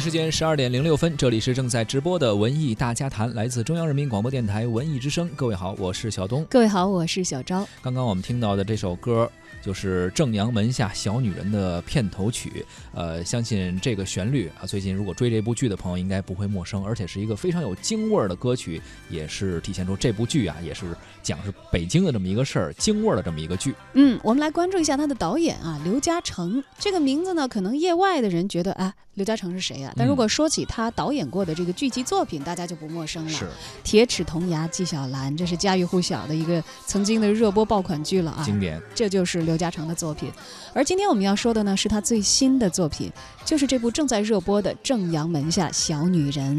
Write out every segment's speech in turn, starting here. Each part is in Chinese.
时间十二点零六分，这里是正在直播的文艺大家谈，来自中央人民广播电台文艺之声。各位好，我是小东。各位好，我是小昭。刚刚我们听到的这首歌就是《正阳门下小女人》的片头曲。呃，相信这个旋律啊，最近如果追这部剧的朋友应该不会陌生，而且是一个非常有京味儿的歌曲，也是体现出这部剧啊，也是讲是北京的这么一个事儿，京味儿的这么一个剧。嗯，我们来关注一下他的导演啊，刘嘉诚。这个名字呢，可能业外的人觉得啊，刘嘉诚是谁啊？但如果说起他导演过的这个剧集作品，大家就不陌生了。是《铁齿铜牙纪晓岚》，这是家喻户晓的一个曾经的热播爆款剧了啊。经典。这就是刘嘉诚的作品。而今天我们要说的呢，是他最新的作品，就是这部正在热播的《正阳门下小女人》。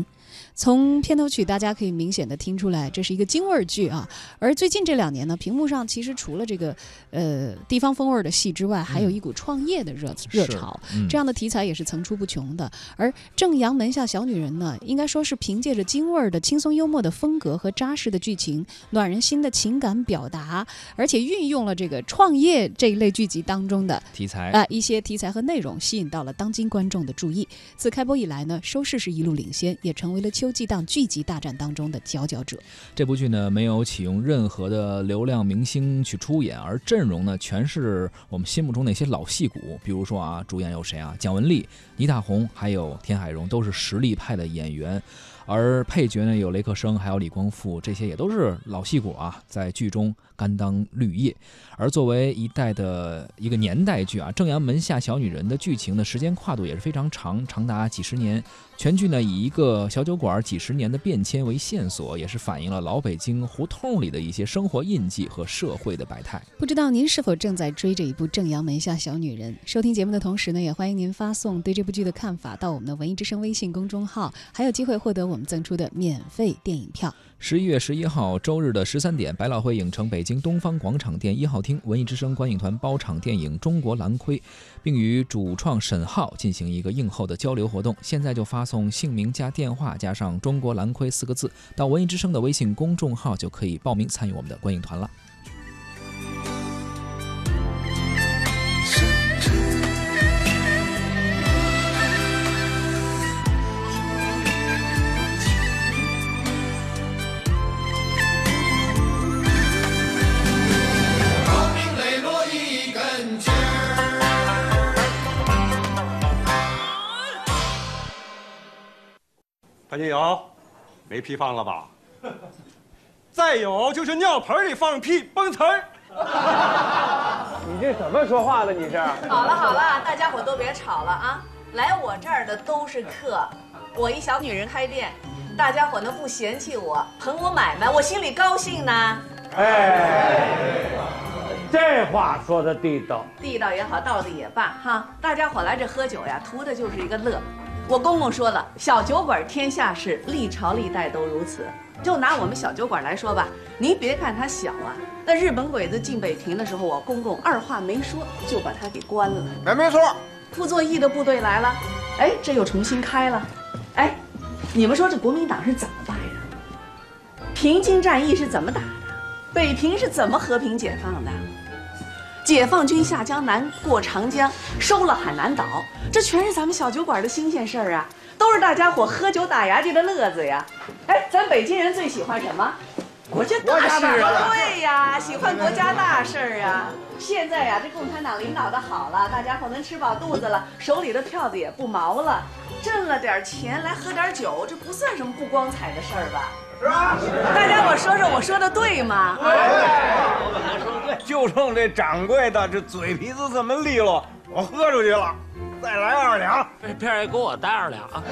从片头曲，大家可以明显的听出来，这是一个京味儿剧啊。而最近这两年呢，屏幕上其实除了这个呃地方风味儿的戏之外，还有一股创业的热、热潮，嗯这样的题材也是层出不穷的。而《正阳门下小女人》呢，应该说是凭借着京味儿的轻松幽默的风格和扎实的剧情、暖人心的情感表达，而且运用了这个创业这一类剧集当中的题材啊、一些题材和内容，吸引到了当今观众的注意。自开播以来呢，收视是一路领先，也成为了秋季档剧集大战当中的佼佼者。这部剧呢，没有启用任何的流量明星去出演，而阵容呢，全是我们心目中那些老戏骨。比如说啊，主演有谁啊？蒋雯丽、倪大红，还有田海蓉，都是实力派的演员。而配角呢，有雷克生，还有李光复，这些也都是老戏骨啊，在剧中甘当绿叶。而作为一代的一个年代剧啊，《正阳门下小女人》的剧情的时间跨度也是非常长，长达几十年。全剧呢以一个小酒馆几十年的变迁为线索，也是反映了老北京胡同里的一些生活印记和社会的百态。不知道您是否正在追这一部《正阳门下小女人》？收听节目的同时呢，也欢迎您发送对这部剧的看法到我们的文艺之声微信公众号，还有机会获得我们赠出的免费电影票。十一月十一号周日的十三点，百老汇影城北京东方广场店一号厅，文艺之声观影团包场电影《中国蓝盔》，并与主创沈浩进行一个映后的交流活动。现在就发送姓名加电话加上“中国蓝盔”四个字到文艺之声的微信公众号，就可以报名参与我们的观影团了。大姐有，没屁放了吧？再有就是尿盆里放屁蹦词儿。你这怎么说话呢？你这好了好了，大家伙都别吵了啊！来我这儿的都是客，我一小女人开店，大家伙呢不嫌弃我，捧我买卖，我心里高兴呢。哎，这话说的地道。地道也好，道的也罢，哈，大家伙来这喝酒呀，图的就是一个乐。我公公说了，小酒馆天下事，历朝历代都如此。就拿我们小酒馆来说吧，您别看它小啊，那日本鬼子进北平的时候，我公公二话没说就把它给关了。哎，没错，傅作义的部队来了，哎，这又重新开了，哎，你们说这国民党是怎么败的？平津战役是怎么打的？北平是怎么和平解放的？解放军下江南，过长江，收了海南岛，这全是咱们小酒馆的新鲜事儿啊，都是大家伙喝酒打牙祭的乐子呀。哎，咱北京人最喜欢什么？国家大事啊！对呀，喜欢国家大事儿啊。现在呀，这共产党领导的好了，大家伙能吃饱肚子了，手里的票子也不毛了，挣了点钱来喝点酒，这不算什么不光彩的事儿吧？是啊。大家我说说，我说的对吗？对就冲这掌柜的这嘴皮子这么利落，我喝出去了，再来二两。这片儿也给我带二两啊！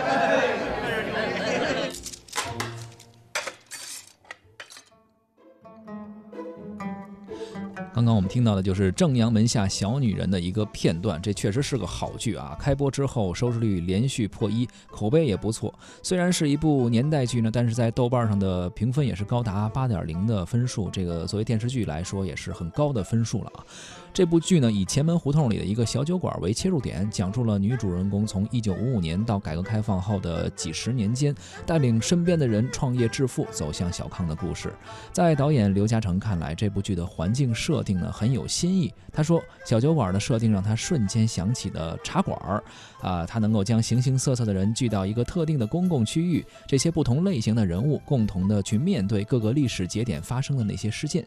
刚刚我们听到的就是《正阳门下小女人》的一个片段，这确实是个好剧啊！开播之后收视率连续破一，口碑也不错。虽然是一部年代剧呢，但是在豆瓣上的评分也是高达八点零的分数，这个作为电视剧来说也是很高的分数了啊！这部剧呢，以前门胡同里的一个小酒馆为切入点，讲述了女主人公从一九五五年到改革开放后的几十年间，带领身边的人创业致富，走向小康的故事。在导演刘嘉诚看来，这部剧的环境设定呢很有新意。他说，小酒馆的设定让他瞬间想起了茶馆儿，啊，他能够将形形色色的人聚到一个特定的公共区域，这些不同类型的人物共同的去面对各个历史节点发生的那些事件。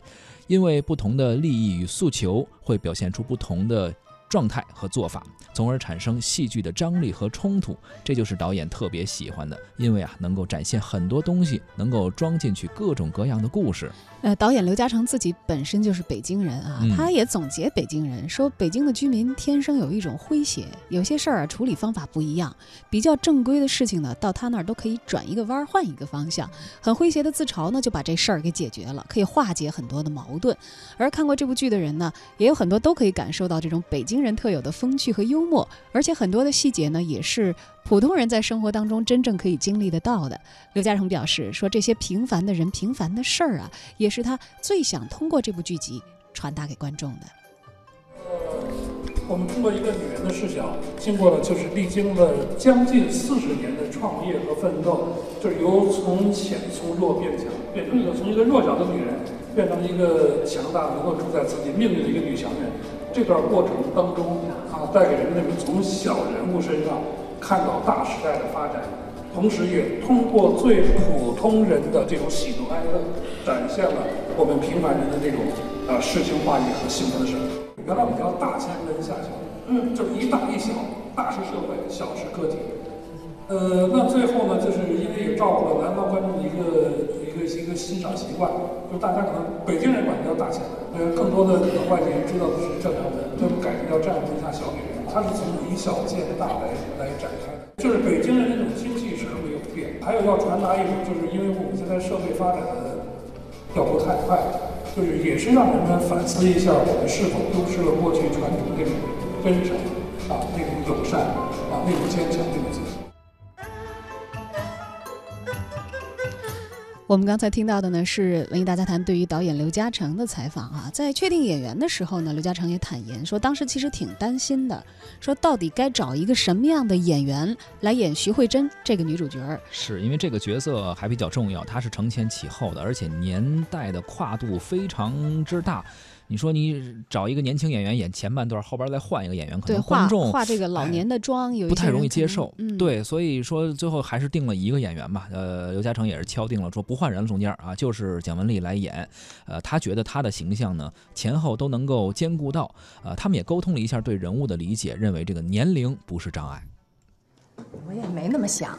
因为不同的利益与诉求会表现出不同的状态和做法，从而产生戏剧的张力和冲突。这就是导演特别喜欢的，因为啊，能够展现很多东西，能够装进去各种各样的故事。呃，导演刘嘉诚自己本身就是北京人啊，嗯他也总结北京人说，北京的居民天生有一种诙谐，有些事儿啊处理方法不一样，比较正规的事情呢，到他那儿都可以转一个弯儿，换一个方向。很诙谐的自嘲呢，就把这事儿给解决了，可以化解很多的矛盾。而看过这部剧的人呢，也有很多都可以感受到这种北京人特有的风趣和幽默，而且很多的细节呢，也是普通人在生活当中真正可以经历得到的。刘嘉诚表示说，这些平凡的人、平凡的事儿啊，也是他最想通过这部剧集传达给观众的。呃我们通过一个女人的视角，经过了就是历经了将近四十年的创业和奋斗，就是由从浅从弱变强，变成一个从一个弱小的女人变成一个强大能够主宰自己命运的一个女强人。这段过程当中啊，带给人们从小人物身上看到大时代的发展，同时也通过最普通人的这种喜怒哀乐，展现了我们平凡人的这种呃诗情画意和幸福的生活。原来我们叫大千跟下小，嗯，就是一大一小，大是社会，小是个体。呃，那最后呢，就是因为也照顾了南方观众的一个这是一个欣赏习惯，就大家可能北京人管它叫大千门，呃，更多的外地人知道的是正阳门，那么改名叫正阳门下小女人，它是从以小见大来来展开的，就是北京人那种精气神没有变，还有要传达一种，就是因为我们现在社会发展的脚步太快，就是也是让人们反思一下，我们是否丢失了过去传统那种真诚啊，那种友善啊，那种坚强，那种我们刚才听到的呢是文艺大家谈对于导演刘嘉诚的采访啊，在确定演员的时候呢，刘嘉诚也坦言说，当时其实挺担心的，说到底该找一个什么样的演员来演徐慧珍这个女主角儿。是因为这个角色还比较重要，她是承前启后的，而且年代的跨度非常之大。你说你找一个年轻演员演前半段，后边再换一个演员，可，能化观众化这个老年的妆，有一不太容易接受。嗯，，对，所以说最后还是定了一个演员吧。呃，刘嘉诚也是敲定了，说不换人了，中间啊，就是蒋雯丽来演。呃，他觉得他的形象呢前后都能够兼顾到。呃，他们也沟通了一下对人物的理解，认为这个年龄不是障碍。我也没那么想，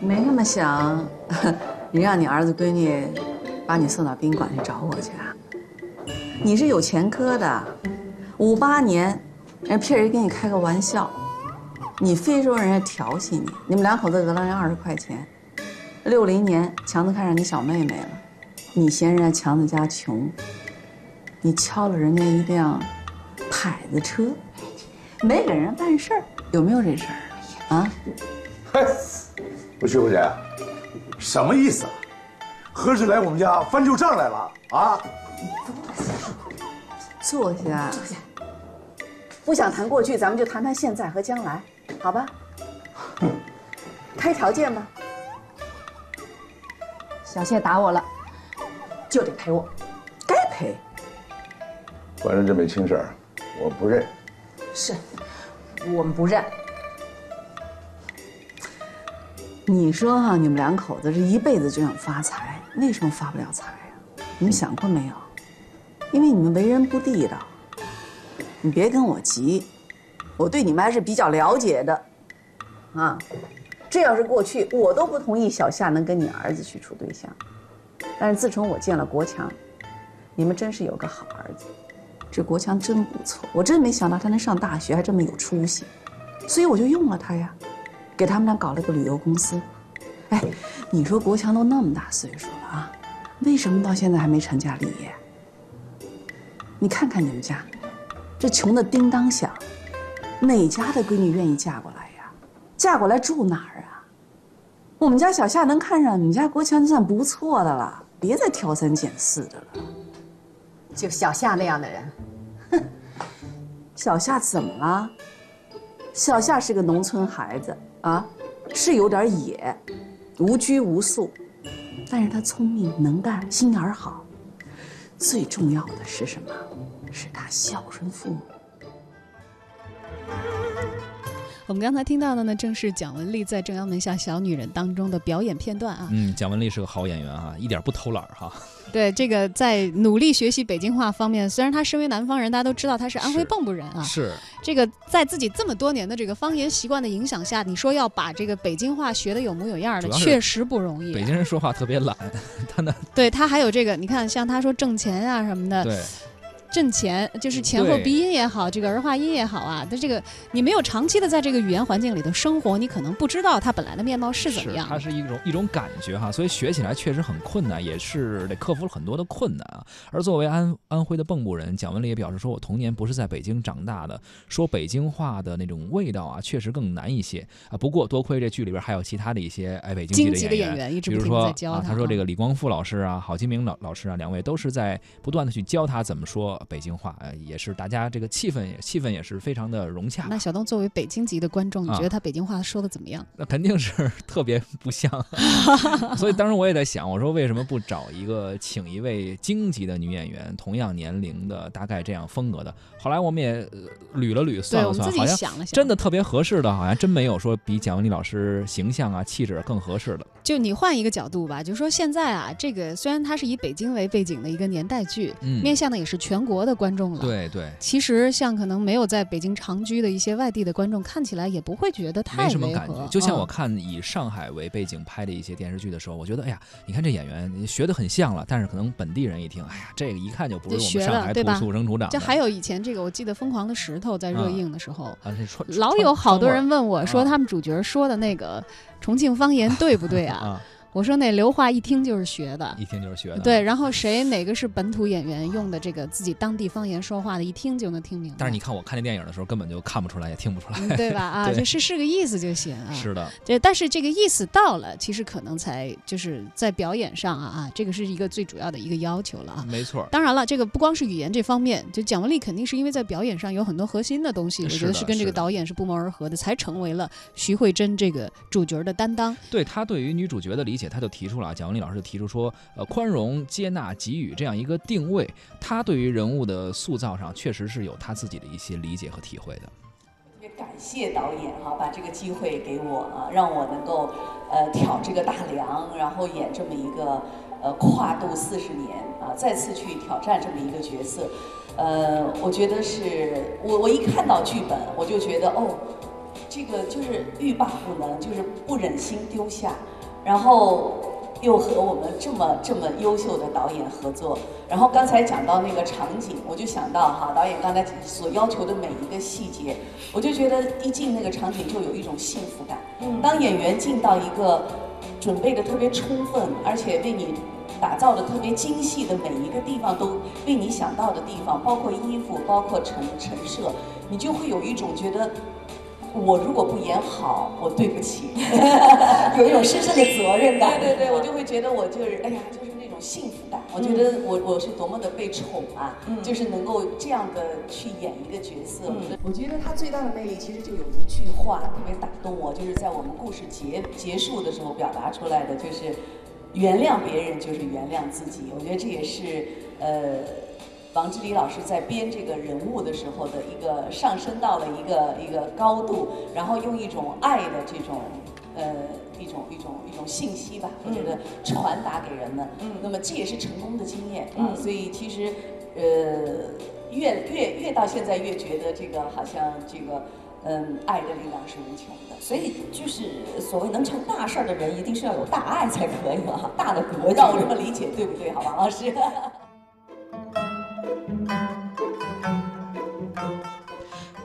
没那么想。你让你儿子闺女把你送到宾馆去找我去啊？你是有前科的，五八年人骗人给你开个玩笑，你非说人家调戏你，你们两口子讹了人二十块钱。六零年强子看上你小妹妹了，你嫌人家强子家穷，你敲了人家一辆牌子车，没给人办事儿，有没有这事儿啊？嘿，不是徐慧姐，什么意思？何时来我们家翻旧账来了啊？坐下。坐下不想谈过去，咱们就谈谈现在和将来，好吧？开条件吧。小谢打我了，就得赔我，该赔。反正这没亲事儿，我不认。是，我们不认。你说哈、你们两口子这一辈子就想发财，为什么发不了财呀、你们想过没有？因为你们为人不地道。你别跟我急，我对你们还是比较了解的，啊，这要是过去，我都不同意小夏能跟你儿子去处对象。但是自从我见了国强，你们真是有个好儿子。这国强真不错，我真没想到他能上大学还这么有出息，所以我就用了他呀，给他们俩搞了个旅游公司。哎，你说国强都那么大岁数了啊，为什么到现在还没成家立业？你看看你们家，这穷的叮当响，哪家的闺女愿意嫁过来呀？嫁过来住哪儿啊？我们家小夏能看上你们家国强，就算不错的了，别再挑三拣四的了。就小夏那样的人，哼，小夏怎么了？小夏是个农村孩子啊，是有点野，无拘无束，但是他聪明能干，心眼儿好。最重要的是什么？是他孝顺父母。我们刚才听到的呢，正是蒋雯丽在《正阳门下小女人》当中的表演片段啊。嗯，蒋雯丽是个好演员啊，一点不偷懒哈。对，这个在努力学习北京话方面，虽然她身为南方人，大家都知道她是安徽蚌埠人啊。是。这个在自己这么多年的这个方言习惯的影响下，你说要把这个北京话学得有模有样的，确实不容易。北京人说话特别懒，他呢？对他还有这个，你看，像他说挣钱啊什么的。对。挣钱就是前后鼻音也好，这个儿化音也好啊，它这个你没有长期的在这个语言环境里头生活，你可能不知道它本来的面貌是怎么样。它是一种一种感觉哈，所以学起来确实很困难，也是得克服了很多的困难啊。而作为安安徽的蚌埠人，蒋文丽也表示说，我童年不是在北京长大的，说北京话的那种味道啊，确实更难一些啊。不过多亏这剧里边还有其他的一些哎北京籍的演员，比如说啊，他说这个李光复老师啊，郝金明老老师啊，两位都是在不断的去教他怎么说北京话呃。也是大家这个气氛也气氛也是非常的融洽。那小东作为北京籍的观众，你觉得他北京话说的怎么样？那肯定是 特别不像。所以当时我也在想，我说为什么不找一个请一位京籍的女演员，同样年龄的，大概这样风格的。后来我们也捋了捋，算了算，好像真的特别合适的，好像真没有说比蒋雯丽老师形象啊气质更合适的。就你换一个角度吧，就说现在啊，这个虽然它是以北京为背景的一个年代剧，面向的也是全国的观众了。对对，其实像可能没有在北京长居的一些外地的观众，看起来也不会觉得太没什么感觉。就像我看以上海为背景拍的一些电视剧的时候，我觉得，哎呀，你看这演员学的很像了，但是可能本地人一听，哎呀，这个一看就不是我们上海土土生土长。就还有以前这个，我记得《疯狂的石头》在热映的时候，啊，老有好多人问我说，他们主角说的那个重庆方言对不对啊？我说那刘话一听就是学的，一听就是学的。对，然后谁哪个是本土演员用的这个自己当地方言说话的，一听就能听明白。但是你看我看那电影的时候，根本就看不出来，也听不出来，对吧？啊，就是是个意思就行啊。是的。对，但是这个意思到了，其实可能才就是在表演上啊啊，这个是一个最主要的一个要求了啊。没错。当然了，这个不光是语言这方面，就蒋雯丽肯定是因为在表演上有很多核心的东西，我觉得是跟这个导演是不谋而合的，才成为了徐慧珍这个主角的担当。对她对于女主角的理且，他就提出了。蒋雯丽老师提出说：“呃，宽容、接纳、给予这样一个定位，他对于人物的塑造上确实是有他自己的一些理解和体会的。”特别感谢导演哈，把这个机会给我啊，让我能够呃挑这个大梁，然后演这么一个呃跨度四十年啊，再次去挑战这么一个角色。呃，我觉得是我我一看到剧本，我就觉得哦，这个就是欲罢不能，就是不忍心丢下，然后。又和我们这么这么优秀的导演合作，然后刚才讲到那个场景，我就想到哈，导演刚才所要求的每一个细节，我就觉得一进那个场景就有一种幸福感。当演员进到一个准备的特别充分，而且为你打造的特别精细的每一个地方都为你想到的地方，包括衣服，包括陈陈设，你就会有一种觉得。我如果不演好，我对不起，有一种深深的责任感。对对对，我就会觉得我就是，哎呀，就是那种幸福感。我觉得我我是多么的被宠啊，就是能够这样的去演一个角色。我觉得他最大的魅力其实就有一句话特别打动我，就是在我们故事结结束的时候表达出来的，就是原谅别人就是原谅自己。我觉得这也是呃。王志礼老师在编这个人物的时候的一个上升到了一个一个高度，然后用一种爱的这种呃一种一种一种信息吧，我觉得传达给人们。嗯，那么这也是成功的经验啊。所以其实呃越越越到现在越觉得这个好像这个嗯爱的力量是无穷的。所以就是所谓能成大事儿的人，一定是要有大爱才可以嘛，大的格让我这么理解对不对？好，王老师。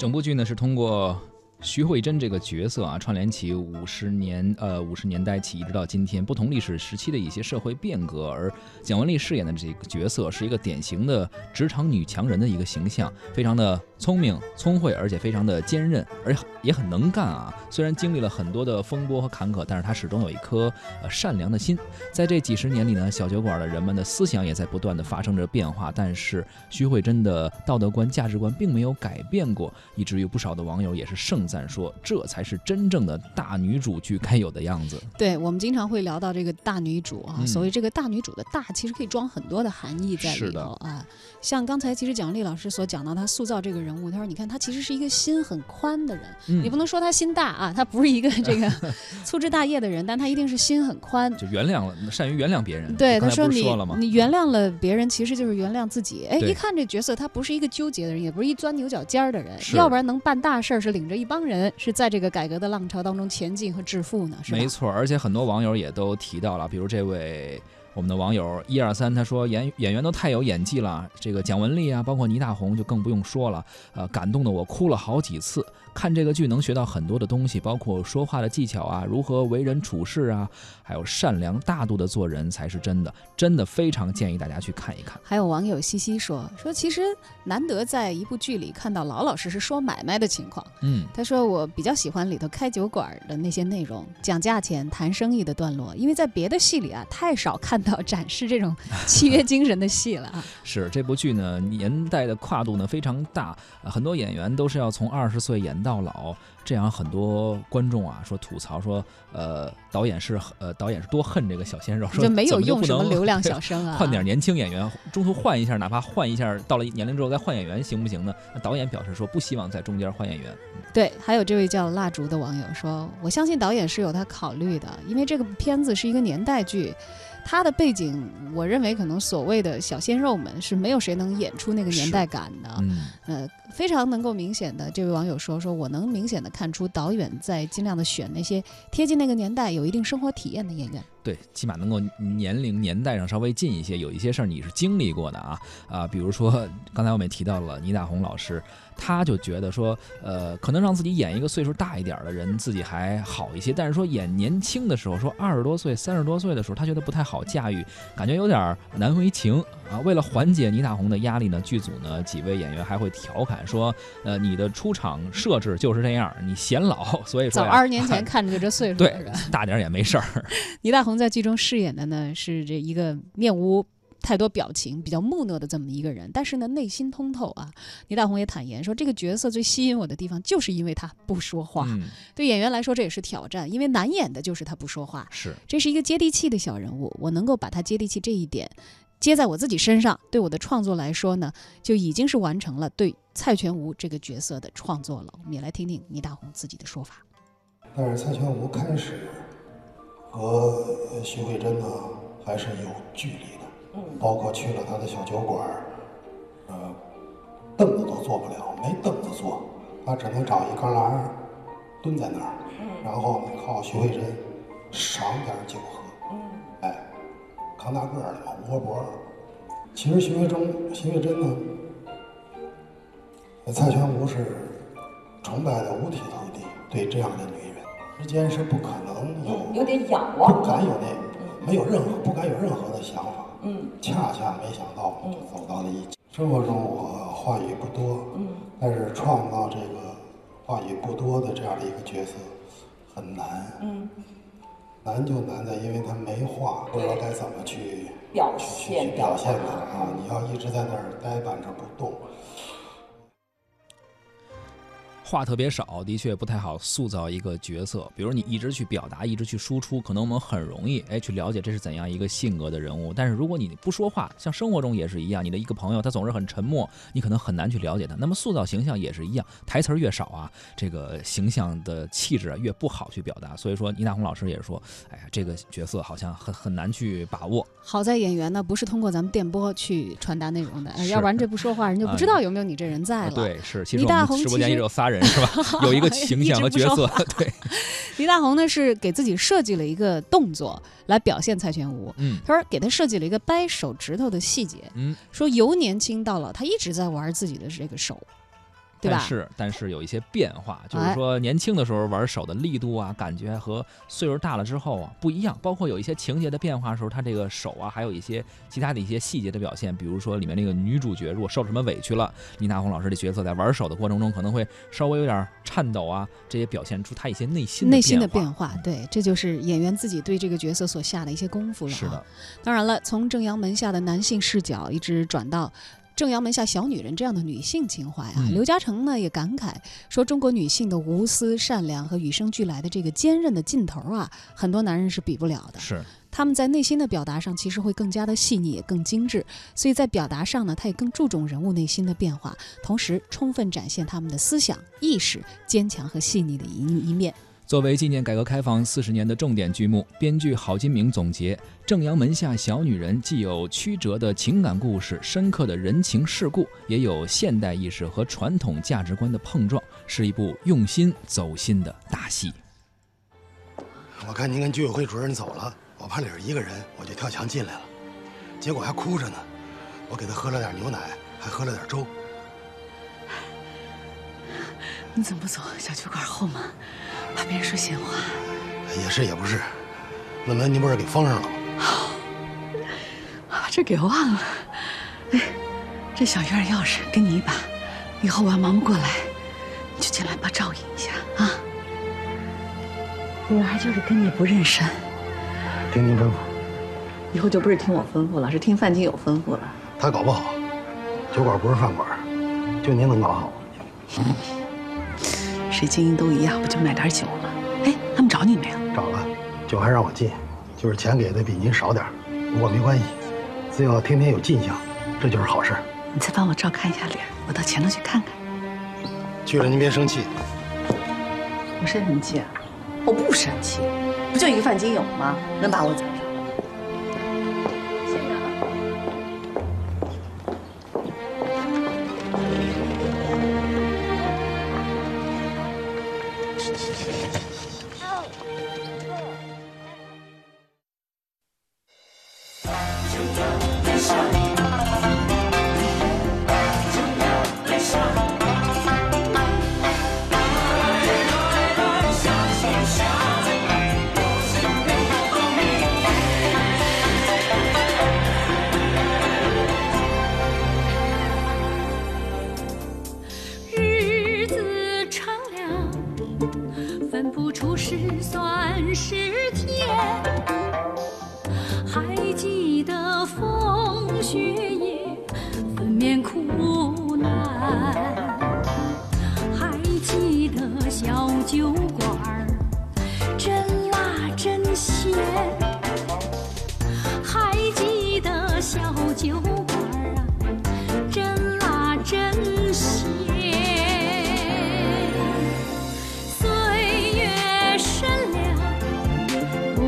整部剧呢是通过徐慧珍这个角色啊，串联起五十年呃五十年代起一直到今天不同历史时期的一些社会变革，而蒋雯丽饰演的这个角色是一个典型的职场女强人的一个形象，非常的聪明聪慧，而且非常的坚韧，而也很能干啊。虽然经历了很多的风波和坎坷，但是他始终有一颗呃善良的心。在这几十年里呢，小酒馆的人们的思想也在不断的发生着变化，但是徐慧珍的道德观、价值观并没有改变过，以至于不少的网友也是盛赞。说这才是真正的大女主剧该有的样子。对我们经常会聊到这个大女主啊，嗯所谓这个大女主的大，其实可以装很多的含义在里头啊。像刚才其实蒋丽老师所讲到，她塑造这个人物，她说你看她其实是一个心很宽的人，嗯你不能说他心大啊，他不是一个这个 粗枝大叶的人，但他一定是心很宽。就原谅了，善于原谅别人。对，他说你？你原谅了别人，其实就是原谅自己。哎，一看这角色，他不是一个纠结的人，也不是一钻牛角尖儿的人，要不然能办大事儿，是领着一帮人，是在这个改革的浪潮当中前进和致富呢，是吧？没错，而且很多网友也都提到了，比如这位我们的网友一二三，他说演演员都太有演技了，这个蒋雯丽啊，包括倪大红就更不用说了，呃，感动的我哭了好几次。看这个剧能学到很多的东西，包括说话的技巧啊，如何为人处事啊，还有善良大度的做人才是真的，真的非常建议大家去看一看。还有网友西西说说，其实难得在一部剧里看到老老实实说买卖的情况。嗯，他说我比较喜欢里头开酒馆的那些内容，讲价钱、谈生意的段落，因为在别的戏里啊，太少看到展示这种契约精神的戏了啊。是这部剧呢，年代的跨度呢非常大，呃很多演员都是要从二十岁演到老，这样很多观众啊说吐槽说，呃，导演是呃导演是多恨这个小鲜肉，说就没有用什么流量 小生啊换点年轻演员，中途换一下，哪怕换一下，到了年龄之后再换演员行不行呢？那导演表示说不希望在中间换演员。对，还有这位叫蜡烛的网友说：“我相信导演是有他考虑的，因为这个片子是一个年代剧，他的背景，我认为可能所谓的小鲜肉们是没有谁能演出那个年代感的。嗯，呃，非常能够明显的，这位网友说：说我能明显的看出导演在尽量的选那些贴近那个年代、有一定生活体验的演员。对，起码能够年龄年代上稍微近一些，有一些事儿你是经历过的啊啊，比如说刚才我们也提到了倪大红老师，他就觉得说，呃，可能让自己演一个岁数大一点的人，自己还好一些，但是说演年轻的时候，说二十多岁、三十多岁的时候，他觉得不太好驾驭，感觉有点难为情啊。为了缓解倪大红的压力呢，剧组呢几位演员还会调侃说，呃，你的出场设置就是这样，你显老，所以早二十年前 看着就这岁数，对？大点也没事儿。倪大红在剧中饰演的呢是这一个面无太多表情、比较木讷的这么一个人，但是呢内心通透啊。倪大红也坦言说，这个角色最吸引我的地方就是因为他不说话。嗯，对演员来说这也是挑战，因为难演的就是他不说话。是。这是一个接地气的小人物，我能够把他接地气这一点接在我自己身上，对我的创作来说呢，就已经是完成了对蔡全无这个角色的创作了。我们也来听听倪大红自己的说法。但是蔡全无开始和徐慧珍呢还是有距离的，包括去了他的小酒馆儿，呃，凳子都坐不了，没凳子坐，他只能找一旮旯儿蹲在那儿，然后呢靠徐慧珍赏点儿酒喝，哎，扛大个儿的嘛，吴伯伯。其实徐慧珍，徐慧珍呢，蔡全吴是崇拜的五体投地，对这样的女人，之间是不可能有有点仰望，不敢有那没有任何不敢有任何的想法。嗯，恰恰没想到走到了一起。生活中我话语不多，嗯，但是创造这个话语不多的这样的一个角色很难。嗯，难就难在因为他没话，不知道该怎么去表去现去表现他啊！你要一直在那儿呆板着不动。话特别少，的确不太好塑造一个角色。比如你一直去表达，一直去输出，可能我们很容易哎去了解这是怎样一个性格的人物。但是如果你不说话，像生活中也是一样，你的一个朋友他总是很沉默，你可能很难去了解他。那么塑造形象也是一样，台词儿越少啊，这个形象的气质啊越不好去表达。所以说，倪大红老师也说，哎呀，这个角色好像很很难去把握。好在演员呢不是通过咱们电波去传达内容的，要不然这不说话，人就不知道有没有你这人在了。对，是，其实我倪大红们直播间其实也有仨人是吧？有一个形象和角色对，李大红呢是给自己设计了一个动作来表现蔡全无。嗯他说给他设计了一个掰手指头的细节，嗯，说由年轻到老，他一直在玩自己的这个手。对吧但是但是有一些变化，就是哎说年轻的时候玩手的力度啊，感觉和岁数大了之后啊不一样。包括有一些情节的变化的时候，他这个手啊，还有一些其他的一些细节的表现，比如说里面那个女主角如果受了什么委屈了，倪大红老师的角色在玩手的过程中可能会稍微有点颤抖啊，这也表现出他一些内心内心的变变化，对，这就是演员自己对这个角色所下的一些功夫了。是的，，当然了，从正阳门下的男性视角一直转到。正阳门下小女人这样的女性情怀啊，嗯刘嘉诚呢也感慨说，中国女性的无私、善良和与生俱来的这个坚韧的劲头啊，很多男人是比不了的。是他们在内心的表达上其实会更加的细腻，也更精致，所以在表达上呢，他也更注重人物内心的变化，同时充分展现他们的思想意识坚强和细腻的一一面。作为纪念改革开放四十年的重点剧目，编剧郝金明总结：正阳门下小女人既有曲折的情感故事、深刻的人情世故，也有现代意识和传统价值观的碰撞，是一部用心走心的大戏。我看您跟居委会主任走了，我怕里边一个人，我就跳墙进来了，结果还哭着呢。我给他喝了点牛奶，还喝了点粥。你怎么不走小酒馆后门，怕别人说闲话？也是也不是，那门您不是给封上了吗？啊，这给忘了。哎，这小院钥匙给你一把，以后我要忙不过来，你就进来帮照应一下啊。女儿就是跟你不认生，听您吩咐。以后就不是听我吩咐了，是听范金友吩咐了。他搞不好，酒馆不是饭馆，就您能搞好。谁经营都一样，不就买点酒吗？哎，他们找你没有？找了，酒还让我进，就是钱给的比您少点不过没关系，只要天天有进项，这就是好事。你再帮我照看一下脸，我到前头去看看。去了您别生气，我生什么气啊？我不生气，不就一个范金友吗？能把我怎么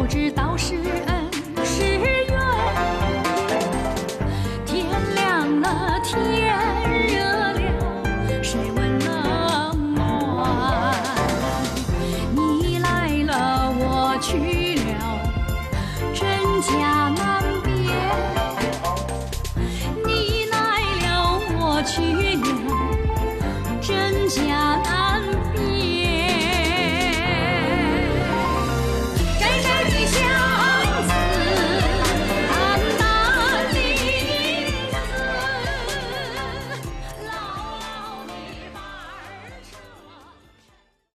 知道